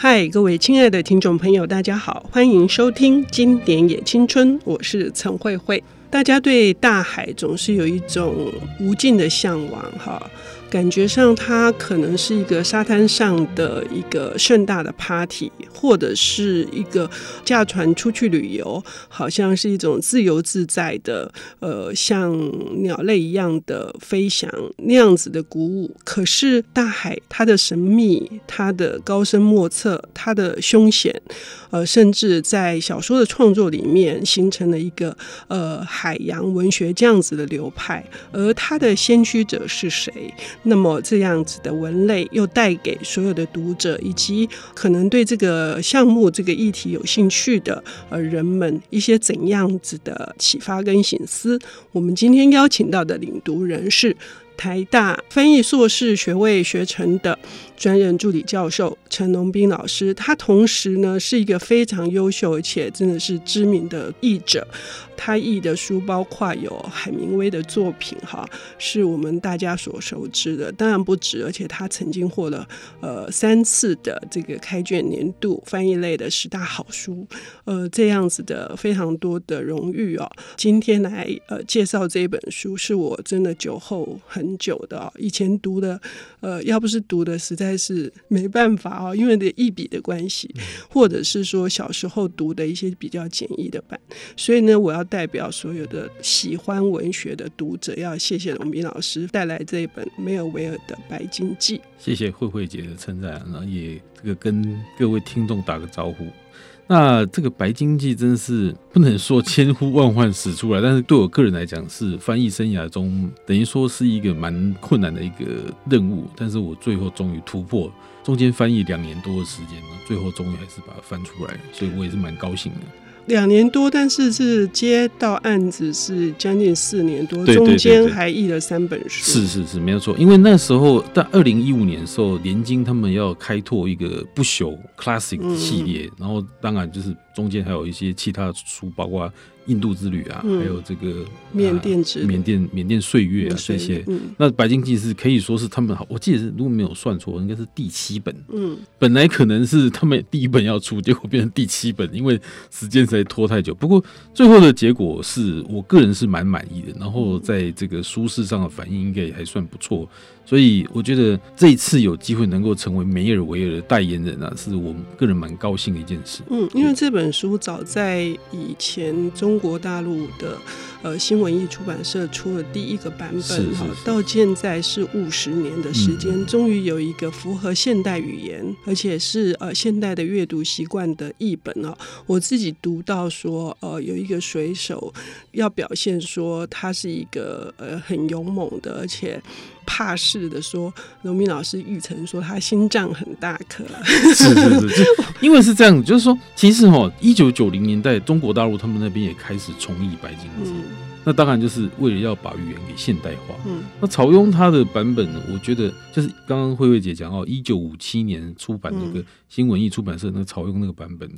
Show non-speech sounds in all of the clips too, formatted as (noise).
嗨，各位亲爱的听众朋友，大家好，欢迎收听《经典也青春》，我是陈慧慧。大家对大海总是有一种无尽的向往，哈。感觉上，它可能是一个沙滩上的一个盛大的 party，或者是一个驾船出去旅游，好像是一种自由自在的，呃，像鸟类一样的飞翔那样子的鼓舞。可是大海，它的神秘，它的高深莫测，它的凶险，呃，甚至在小说的创作里面形成了一个呃海洋文学这样子的流派。而它的先驱者是谁？那么这样子的文类又带给所有的读者，以及可能对这个项目、这个议题有兴趣的呃人们，一些怎样子的启发跟醒思？我们今天邀请到的领读人是台大翻译硕士学位学成的。专任助理教授陈龙斌老师，他同时呢是一个非常优秀而且真的是知名的译者。他译的书包括有海明威的作品，哈，是我们大家所熟知的，当然不止。而且他曾经获了呃三次的这个开卷年度翻译类的十大好书，呃，这样子的非常多的荣誉哦。今天来呃介绍这本书，是我真的久候很久的，以前读的呃，要不是读的实在。但是没办法哦，因为的一笔的关系，或者是说小时候读的一些比较简易的版，所以呢，我要代表所有的喜欢文学的读者，要谢谢龙斌老师带来这一本梅尔维尔的《白鲸记》。谢谢慧慧姐的称赞，然后也这个跟各位听众打个招呼。那这个《白经济》真是不能说千呼万唤始出来，但是对我个人来讲是翻译生涯中等于说是一个蛮困难的一个任务，但是我最后终于突破，中间翻译两年多的时间呢，最后终于还是把它翻出来，所以我也是蛮高兴的。两年多，但是是接到案子是将近四年多，对对对对，中间还译了三本书。是是是，没有错。因为那时候在二零一五年的时候，连经他们要开拓一个不朽 classic 系列，嗯、然后当然就是中间还有一些其他的书，包括。印度之旅啊，还有这个缅甸之缅甸缅甸岁月啊这些，那《白金记》是可以说是他们好，我记得是如果没有算错，应该是第七本。嗯，本来可能是他们第一本要出，结果变成第七本，因为时间实在拖太久。不过最后的结果是我个人是蛮满意的，然后在这个舒适上的反应应该也还算不错。所以我觉得这一次有机会能够成为梅尔维尔的代言人啊，是我个人蛮高兴的一件事。嗯，因为这本书早在以前中国大陆的呃新文艺出版社出了第一个版本，是是是到现在是五十年的时间，终于有一个符合现代语言，而且是呃现代的阅读习惯的译本啊。我自己读到说，呃，有一个水手要表现说他是一个呃很勇猛的，而且。怕事的说，农民老师玉成说他心脏很大颗，是是是，(laughs) 因为是这样子，就是说，其实哈，一九九零年代中国大陆他们那边也开始重译《白鲸嗯》，那当然就是为了要把语言给现代化。嗯，那曹庸他的版本呢，我觉得就是刚刚慧慧姐讲哦，一九五七年出版那个新文艺出版社那个曹庸那个版本。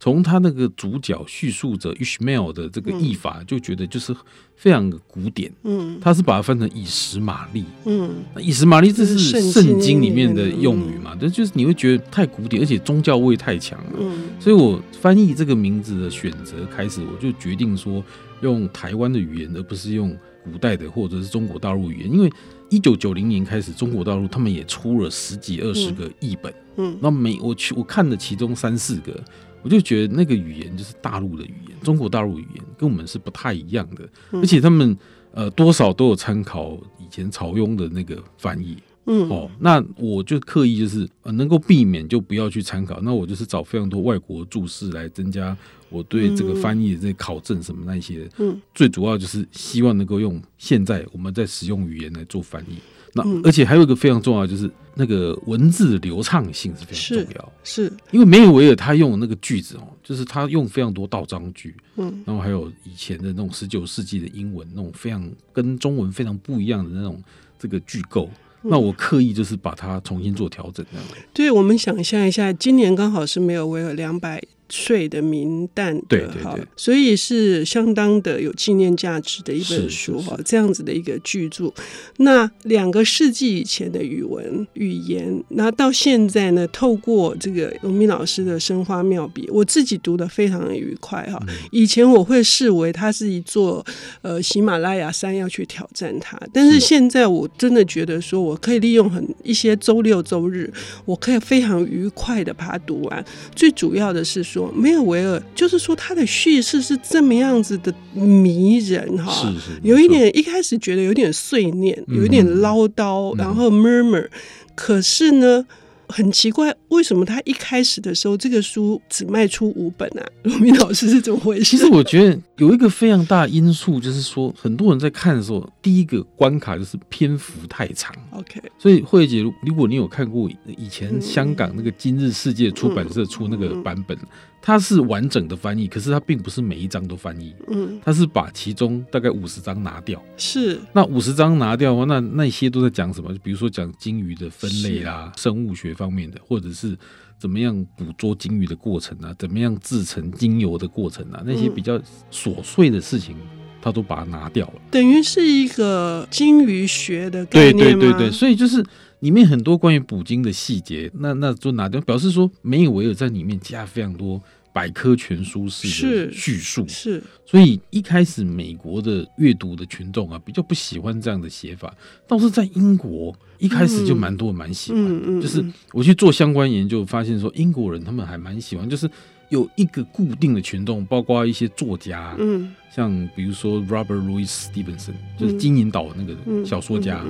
从他那个主角叙述者 Ishmael 的这个译法，就觉得就是非常的古典。嗯，他是把它分成以实玛丽。嗯，以实玛丽这是圣经里面的用语嘛？这就是你会觉得太古典，而且宗教味太强了。嗯，所以我翻译这个名字的选择开始，我就决定说用台湾的语言，而不是用古代的或者是中国大陆语言。因为一九九零年开始，中国大陆他们也出了十几二十个译本。嗯，那每我去我看了其中三四个。我就觉得那个语言就是大陆的语言，中国大陆语言跟我们是不太一样的，而且他们呃多少都有参考以前曹雍的那个翻译，嗯，哦，那我就刻意就是呃能够避免就不要去参考，那我就是找非常多外国注释来增加我对这个翻译的这个考证什么那些，嗯，最主要就是希望能够用现在我们在使用语言来做翻译。那而且还有一个非常重要，就是那个文字的流畅性是非常重要。是，是因为梅尔维尔他用的那个句子哦，就是他用非常多倒装句，嗯，然后还有以前的那种十九世纪的英文那种非常跟中文非常不一样的那种这个句构，那我刻意就是把它重新做调整。这样，对，我们想象一下，今年刚好是梅尔维尔两百岁的明旦的，对对对，所以是相当的有纪念价值的一本书哈，这样子的一个巨著。那两个世纪以前的语文语言，那到现在呢，透过这个荣民老师的生花妙笔，我自己读的非常的愉快哈。以前我会视为它是一座呃喜马拉雅山要去挑战它，但是现在我真的觉得说，我可以利用很一些周六周日，我可以非常愉快的把它读完。最主要的是说，梅尔维尔就是说他的叙事是这么样子的迷人哈，是是有一点一开始觉得有点碎念，有一点唠叨，然后 murmur，可是呢。很奇怪，为什么他一开始的时候这个书只卖出五本啊？(laughs) 罗明老师是怎么回事？其实我觉得有一个非常大的因素，就是说很多人在看的时候，第一个关卡就是篇幅太长。OK，所以慧姐，如果你有看过以前香港那个今日世界出版社出那个版本。它是完整的翻译，可是它并不是每一章都翻译。嗯，它是把其中大概五十章拿掉。是，那五十章拿掉的话，那那些都在讲什么？比如说讲鲸鱼的分类啊，生物学方面的，或者是怎么样捕捉鲸鱼的过程啊，怎么样制成精油的过程啊，那些比较琐碎的事情，它都把它拿掉了。等于是一个鲸鱼学的概念吗？对对对对，所以就是。里面很多关于捕鲸的细节，那那就拿掉，表示说梅尔维尔在里面加非常多百科全书式的叙述，是，是，所以一开始美国的阅读的群众啊，比较不喜欢这样的写法，倒是在英国一开始就蛮多蛮喜欢，嗯，就是我去做相关研究，发现说英国人他们还蛮喜欢，就是有一个固定的群众，包括一些作家，嗯。像比如说 Robert Louis Stevenson，就是金银岛那个小说家，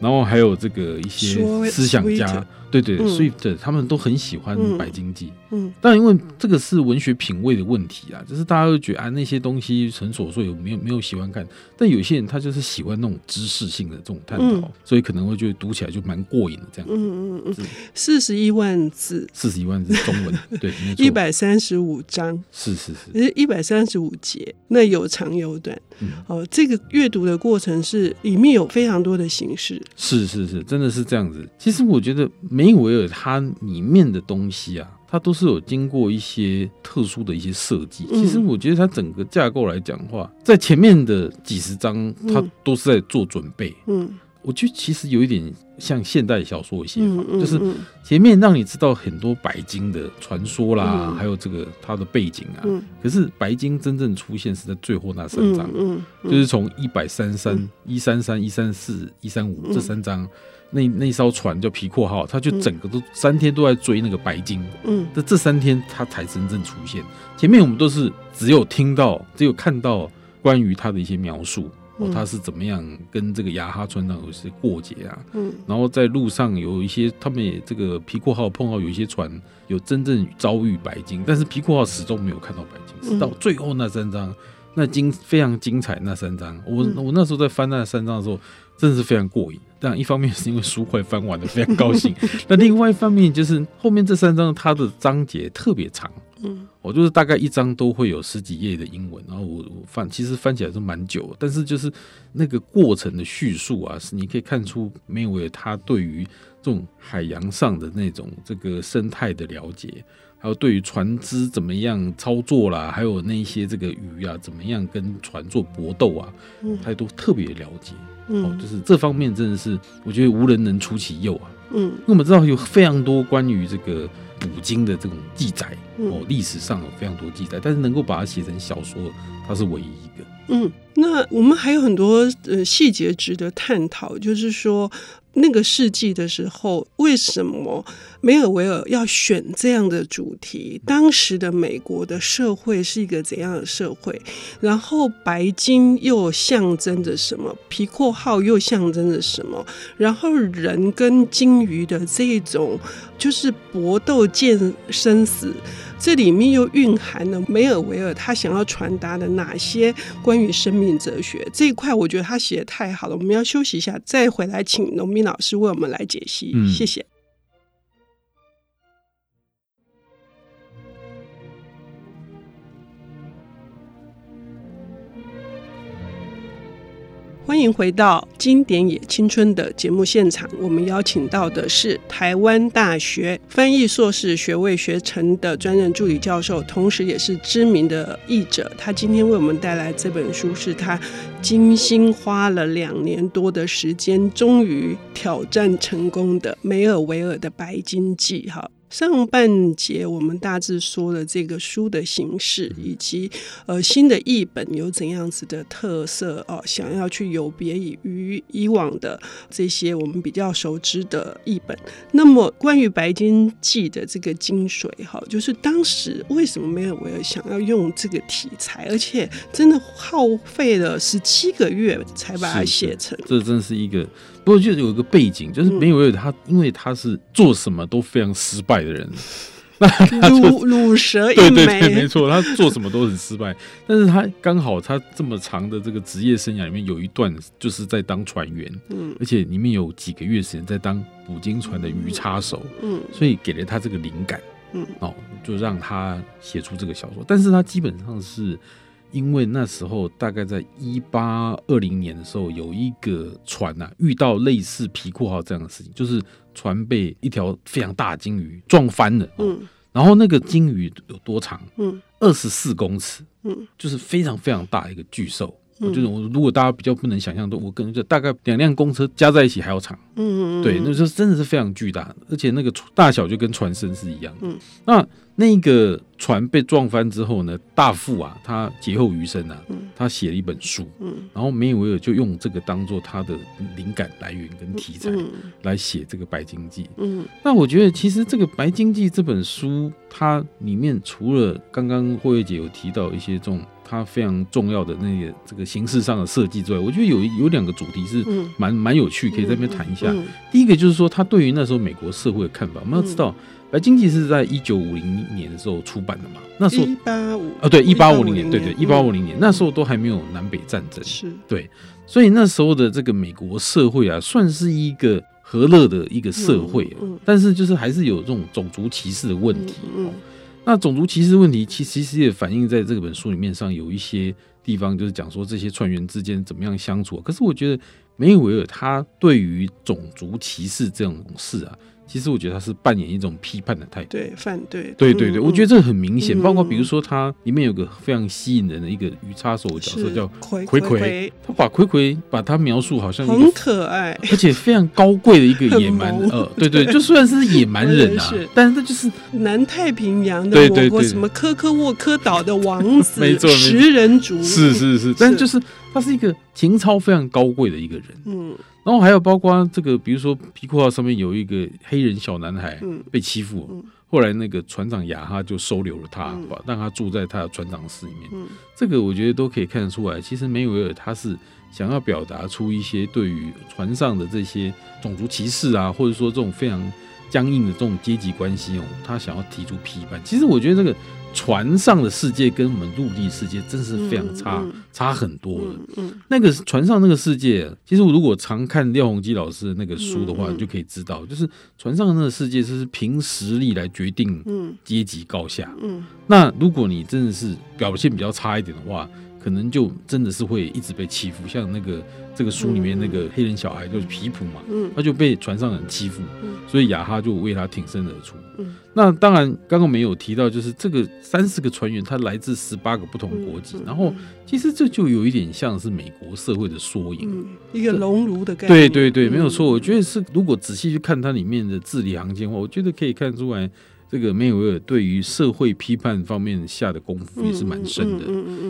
然后还有这个一些思想家，对对，Swift，他们都很喜欢《白经济》。嗯，但因为这个是文学品味的问题啊，就是大家都觉得啊那些东西很琐碎，有没有没有喜欢看？但有些人他就是喜欢那种知识性的这种探讨，嗯、所以可能会觉得读起来就蛮过瘾的这样。嗯嗯嗯，四十一万字，四十一万字中文，对，(laughs) 一百三十五章，是是是，一百三十五节，那有长有短。嗯、哦，这个阅读的过程是里面有非常多的形式，是是是，真的是这样子。其实我觉得梅尔维尔它里面的东西啊。它都是有经过一些特殊的一些设计。其实我觉得它整个架构来讲的话，在前面的几十章，它都是在做准备。嗯，我觉得其实有一点像现代小说的写法，就是前面让你知道很多白鲸的传说啦，还有这个它的背景啊。可是白鲸真正出现是在最后那三章，就是从一百三十三、一三三、一三四、一三五这三章。那那艘船叫皮阔号，他就整个都三天都在追那个白鲸。嗯，这这三天他才真正出现。前面我们都是只有听到，只有看到关于他的一些描述，哦，他是怎么样跟这个雅哈船长有一些过节啊。嗯，然后在路上有一些，他们也这个皮库号碰到有一些船有真正遭遇白鲸，但是皮库号始终没有看到白鲸，直到最后那三章，那精非常精彩那三章。我我那时候在翻那三章的时候。真的是非常过瘾，但一方面是因为书快翻完了，非常高兴。(laughs) 那另外一方面就是后面这三章它的章节特别长，嗯，我就是大概一张都会有十几页的英文，然后我我翻其实翻起来是蛮久，但是就是那个过程的叙述啊，是你可以看出梅尔维尔他对于这种海洋上的那种这个生态的了解，还有对于船只怎么样操作啦，还有那些这个鱼啊怎么样跟船做搏斗啊，他都特别了解。哦，就是这方面真的是，我觉得无人能出其右啊。嗯，因为我们知道有非常多关于这个捕鲸的这种记载，哦，历史上有非常多记载，但是能够把它写成小说，它是唯一一个。嗯，那我们还有很多呃细节值得探讨，就是说。那个世纪的时候，为什么梅尔维尔要选这样的主题？当时的美国的社会是一个怎样的社会？然后白鲸又象征着什么？皮阔号又象征着什么？然后人跟鲸鱼的这种就是搏斗见生死。这里面又蕴含了梅尔维尔他想要传达的哪些关于生命哲学这一块？我觉得他写的太好了。我们要休息一下，再回来请农民老师为我们来解析。嗯、谢谢。欢迎回到《经典也青春》的节目现场。我们邀请到的是台湾大学翻译硕士学位学程的专任助理教授，同时也是知名的译者。他今天为我们带来这本书，是他精心花了两年多的时间，终于挑战成功的梅尔维尔的《白鲸记》。哈。上半节我们大致说了这个书的形式，以及呃新的译本有怎样子的特色哦，想要去有别于以往的这些我们比较熟知的译本。那么关于《白金记》的这个精髓，哈，就是当时为什么梅尔维尔想要用这个题材，而且真的耗费了十七个月才把它写成。这真是一个。不过就有一个背景，就是梅尔维尔他，因为他是做什么都非常失败的人，(laughs) 那鲁鲁蛇一枚，对对对，没错，他做什么都很失败。但是他刚好他这么长的这个职业生涯里面有一段就是在当船员，嗯，而且里面有几个月时间在当捕鲸船的鱼叉手，嗯，所以给了他这个灵感，嗯，哦，就让他写出这个小说。但是他基本上是。因为那时候大概在一八二零年的时候，有一个船呐、啊、遇到类似皮库号这样的事情，就是船被一条非常大的鲸鱼撞翻了。嗯，然后那个鲸鱼有多长？嗯，二十四公尺。嗯，就是非常非常大一个巨兽。嗯，就是我如果大家比较不能想象的，我可能就大概两辆公车加在一起还要长。嗯嗯，对，那时候真的是非常巨大，而且那个大小就跟船身是一样的。嗯，那。那个船被撞翻之后呢，大副啊，他劫后余生啊，他写了一本书，嗯然后梅尔维尔就用这个当做他的灵感来源跟题材来写这个《白鲸记》。嗯，那我觉得其实这个《白鲸记》这本书，它里面除了刚刚慧慧姐有提到一些这种它非常重要的那个这个形式上的设计之外，我觉得有有两个主题是蛮蛮有趣，可以在那边谈一下。第一个就是说，他对于那时候美国社会的看法，我们要知道。《白经济》是在一九五零年的时候出版的嘛？那时候一八五啊，对，一八五零年，对对，一八五零年那时候都还没有南北战争，是对，所以那时候的这个美国社会啊，算是一个和乐的一个社会，但是就是还是有这种种族歧视的问题。那种族歧视问题，其其实也反映在这本书里面上有一些地方，就是讲说这些船员之间怎么样相处。可是我觉得梅尔维尔他对于种族歧视这种事啊。其实我觉得他是扮演一种批判的态度，对，反对，对对对，我觉得这很明显。包括比如说，他里面有个非常吸引人的一个鱼叉手的角色，叫葵葵，他把葵葵把他描述好像很可爱，而且非常高贵的一个野蛮，(laughs) 呃，对对，就虽然是野蛮人啊，但是他就是南太平洋的某个什么科科沃科岛的王子，(laughs) 没错，食人族，是是是，但就是他是一个情操非常高贵的一个人，嗯。然后还有包括这个，比如说皮裤号上面有一个黑人小男孩被欺负，后来那个船长雅哈就收留了他，把让他住在他的船长室里面。这个我觉得都可以看得出来，其实梅维尔他是想要表达出一些对于船上的这些种族歧视啊，或者说这种非常僵硬的这种阶级关系哦，他想要提出批判。其实我觉得这个。船上的世界跟我们陆地世界真是非常差，嗯嗯、差很多的。嗯嗯、那个船上那个世界，其实我如果常看廖鸿基老师的那个书的话，你就可以知道，就是船上的那个世界是凭实力来决定阶级高下。嗯嗯、那如果你真的是表现比较差一点的话，可能就真的是会一直被欺负，像那个这个书里面那个黑人小孩就是皮普嘛，他就被船上人欺负，所以亚哈就为他挺身而出。那当然，刚刚没有提到，就是这个三十个船员他来自十八个不同国籍，然后其实这就有一点像是美国社会的缩影，一个熔炉的概念。对对对，没有错。我觉得是，如果仔细去看它里面的字里行间的话，我觉得可以看出来。这个梅尔维尔对于社会批判方面下的功夫也是蛮深的。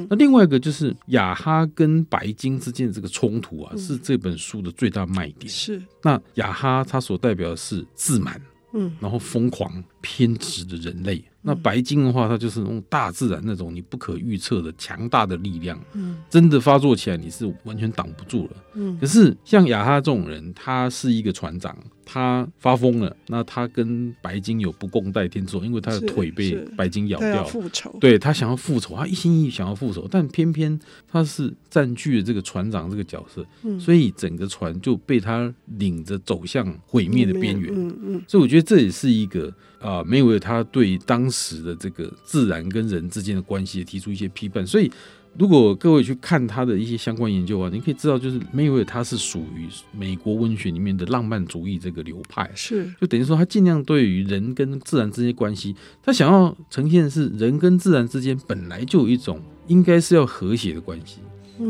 那另外一个就是雅哈跟白鲸之间的这个冲突啊，是这本书的最大卖点。是，那雅哈他所代表的是自满，嗯，然后疯狂偏执的人类。那白鲸的话，它就是那种大自然那种你不可预测的强大的力量，嗯，真的发作起来你是完全挡不住了，嗯。可是像雅哈这种人，他是一个船长，他发疯了，那他跟白鲸有不共戴天之仇，因为他的腿被白鲸咬掉，复仇，对，他想要复仇，他一心一意想要复仇，但偏偏他是占据了这个船长这个角色，嗯，所以整个船就被他领着走向毁灭的边缘，嗯嗯。所以我觉得这也是一个。啊，梅尔维尔他对当时的这个自然跟人之间的关系提出一些批判，所以如果各位去看他的一些相关研究啊，你可以知道，就是梅维尔他是属于美国文学里面的浪漫主义这个流派，是。就等于说他尽量对于人跟自然之间关系，他想要呈现的是人跟自然之间本来就有一种应该是要和谐的关系，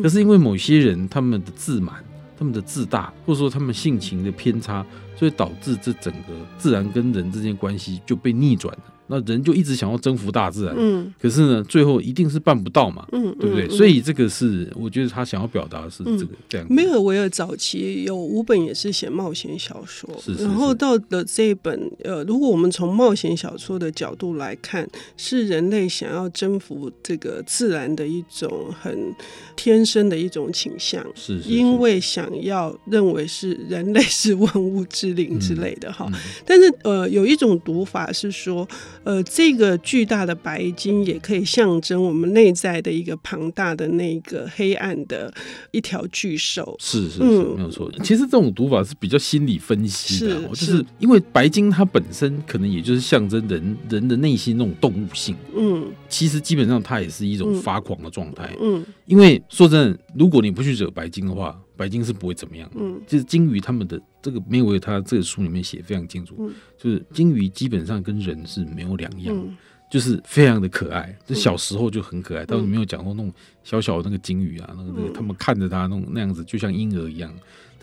可是因为某些人他们的自满、他们的自大，或者说他们性情的偏差，所以导致这整个自然跟人之间关系就被逆转了。那人就一直想要征服大自然，嗯，可是呢，最后一定是办不到嘛，嗯，对不对？嗯嗯、所以这个是我觉得他想要表达的是这个这样。梅尔维尔早期有五本也是写冒险小说，是是是，然后到的这一本，呃，如果我们从冒险小说的角度来看，是人类想要征服这个自然的一种很天生的一种倾向，是，是，是，因为想要认为是人类是万物之灵之类的哈。嗯嗯、但是呃，有一种读法是说。呃，这个巨大的白鲸也可以象征我们内在的一个庞大的那个黑暗的一条巨兽。是是是，嗯、没有错。其实这种读法是比较心理分析的，是就是因为白鲸它本身可能也就是象征人人的内心那种动物性。嗯，其实基本上它也是一种发狂的状态。嗯，因为说真的，如果你不去惹白鲸的话。白鲸是不会怎么样，嗯，就是鲸鱼他们的这个梅维尔他这个书里面写非常清楚，嗯、就是鲸鱼基本上跟人是没有两样，嗯、就是非常的可爱，就小时候就很可爱，但是没有讲过那种小小的那个鲸鱼啊，那个那个他们看着它那种那样子就像婴儿一样。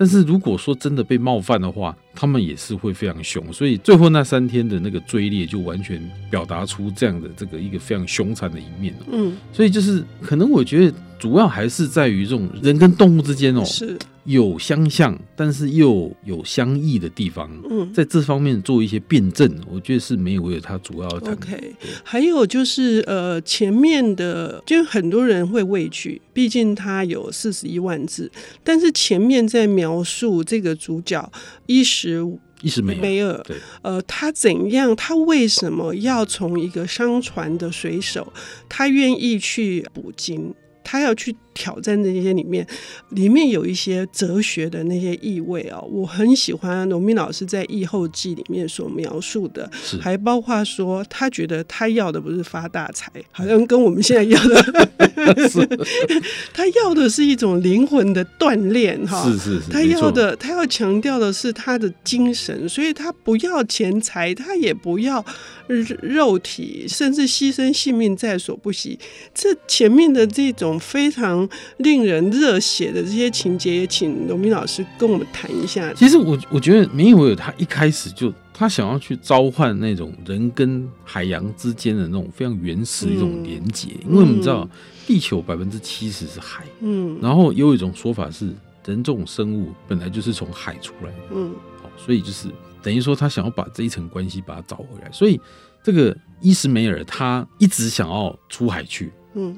但是如果说真的被冒犯的话，他们也是会非常凶，所以最后那三天的那个追猎就完全表达出这样的这个一个非常凶残的一面。嗯，所以就是可能我觉得主要还是在于这种人跟动物之间哦。是。有相像，但是又有相异的地方。嗯，在这方面做一些辩证，我觉得是没有为了他主要的。OK，还有就是呃，前面的就很多人会畏惧，毕竟他有四十一万字，但是前面在描述这个主角伊什伊什梅尔，对，呃，他怎样，他为什么要从一个商船的水手，他愿意去捕鲸，他要去。挑战的那些里面，里面有一些哲学的那些意味啊，我很喜欢农民老师在《疫后记》里面所描述的，还包括说他觉得他要的不是发大财，好像跟我们现在要的，(laughs) 是 (laughs) 他要的是一种灵魂的锻炼哈，是是是，他要的他要强调的是他的精神，所以他不要钱财，他也不要肉体，甚至牺牲性命在所不惜。这前面的这种非常。令人热血的这些情节，也请农民老师跟我们谈一下。其实我我觉得梅维尔他一开始就他想要去召唤那种人跟海洋之间的那种非常原始的一种连接，嗯、因为我们知道地球百分之七十是海，嗯，然后有一种说法是人这种生物本来就是从海出来的，嗯，好，所以就是等于说他想要把这一层关系把它找回来，所以这个伊什梅尔他一直想要出海去，嗯。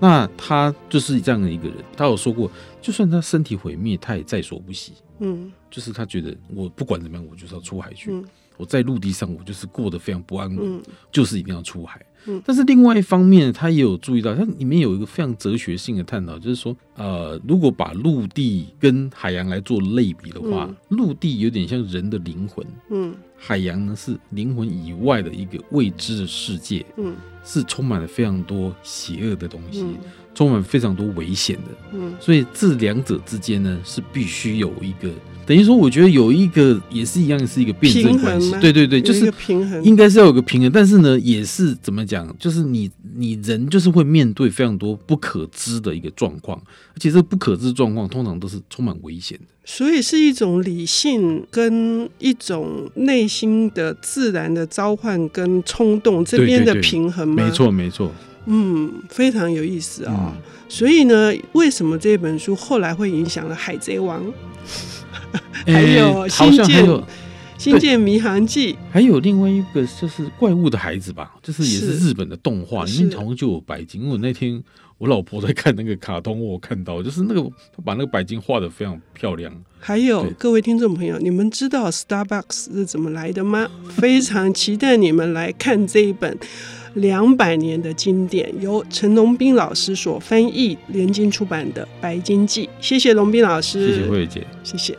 那他就是这样的一个人，他有说过，就算他身体毁灭，他也在所不惜。嗯，就是他觉得我不管怎么样，我就是要出海去。嗯，我在陆地上，我就是过得非常不安稳，嗯，就是一定要出海。但是另外一方面，他也有注意到，它里面有一个非常哲学性的探讨，就是说，呃，如果把陆地跟海洋来做类比的话，陆地有点像人的灵魂，嗯，海洋呢是灵魂以外的一个未知的世界，嗯，是充满了非常多邪恶的东西，充满非常多危险的，嗯，所以这两者之间呢是必须有一个。等于说，我觉得有一个也是一样，是一个辩证关系。对对对，就是平衡，应该是要有个平衡。但是呢，也是怎么讲？就是你你人就是会面对非常多不可知的一个状况，而且这不可知状况通常都是充满危险的。所以是一种理性跟一种内心的自然的召唤跟冲动这边的平衡吗？没错没错。嗯，非常有意思啊、哦。嗯、所以呢，为什么这本书后来会影响了《海贼王》？还有星舰《星舰星舰迷航记》，还有另外一个就是《怪物的孩子》吧，就是也是日本的动画，里面好像就有白鲸。因为我那天我老婆在看那个卡通，我看到就是那个他把那个白鲸画的非常漂亮。还有各位听众朋友，你们知道 Starbucks 是怎么来的吗？非常期待你们来看这一本两百年的经典，由陈龙斌老师所翻译，联经出版的《白鲸记》。谢谢龙斌老师，谢谢慧姐，谢谢。